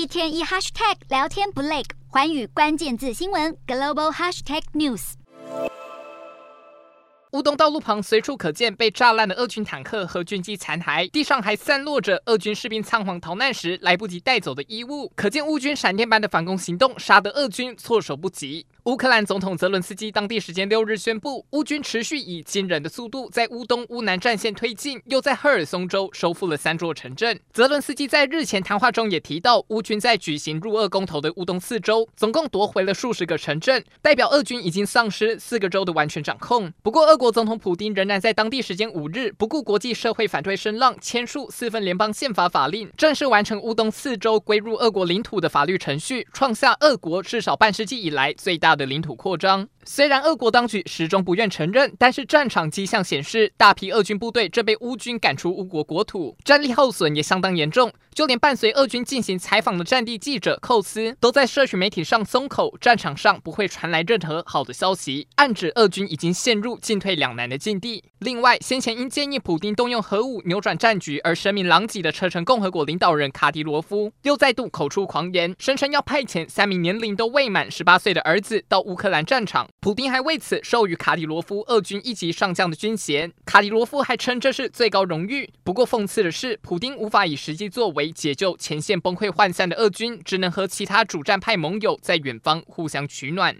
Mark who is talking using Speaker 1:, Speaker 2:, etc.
Speaker 1: 一天一 hashtag 聊天不累，环宇关键字新闻 global hashtag news。
Speaker 2: 乌东道路旁随处可见被炸烂的俄军坦克和军机残骸，地上还散落着俄军士兵仓皇逃难时来不及带走的衣物，可见乌军闪电般的反攻行动，杀得俄军措手不及。乌克兰总统泽伦斯基当地时间六日宣布，乌军持续以惊人的速度在乌东、乌南战线推进，又在赫尔松州收复了三座城镇。泽伦斯基在日前谈话中也提到，乌军在举行入俄公投的乌东四州，总共夺回了数十个城镇，代表俄军已经丧失四个州的完全掌控。不过，俄国总统普丁仍然在当地时间五日，不顾国际社会反对声浪，签署四份联邦宪法法令，正式完成乌东四州归入俄国领土的法律程序，创下俄国至少半世纪以来最大大的领土扩张。虽然俄国当局始终不愿承认，但是战场迹象显示，大批俄军部队正被乌军赶出乌国国土，战力耗损也相当严重。就连伴随俄军进行采访的战地记者寇斯，都在社群媒体上松口，战场上不会传来任何好的消息，暗指俄军已经陷入进退两难的境地。另外，先前因建议普丁动用核武扭转战局而声名狼藉的车臣共和国领导人卡迪罗夫，又再度口出狂言，声称要派遣三名年龄都未满十八岁的儿子到乌克兰战场。普丁还为此授予卡里罗夫俄军一级上将的军衔，卡里罗夫还称这是最高荣誉。不过讽刺的是，普丁无法以实际作为解救前线崩溃涣散的俄军，只能和其他主战派盟友在远方互相取暖。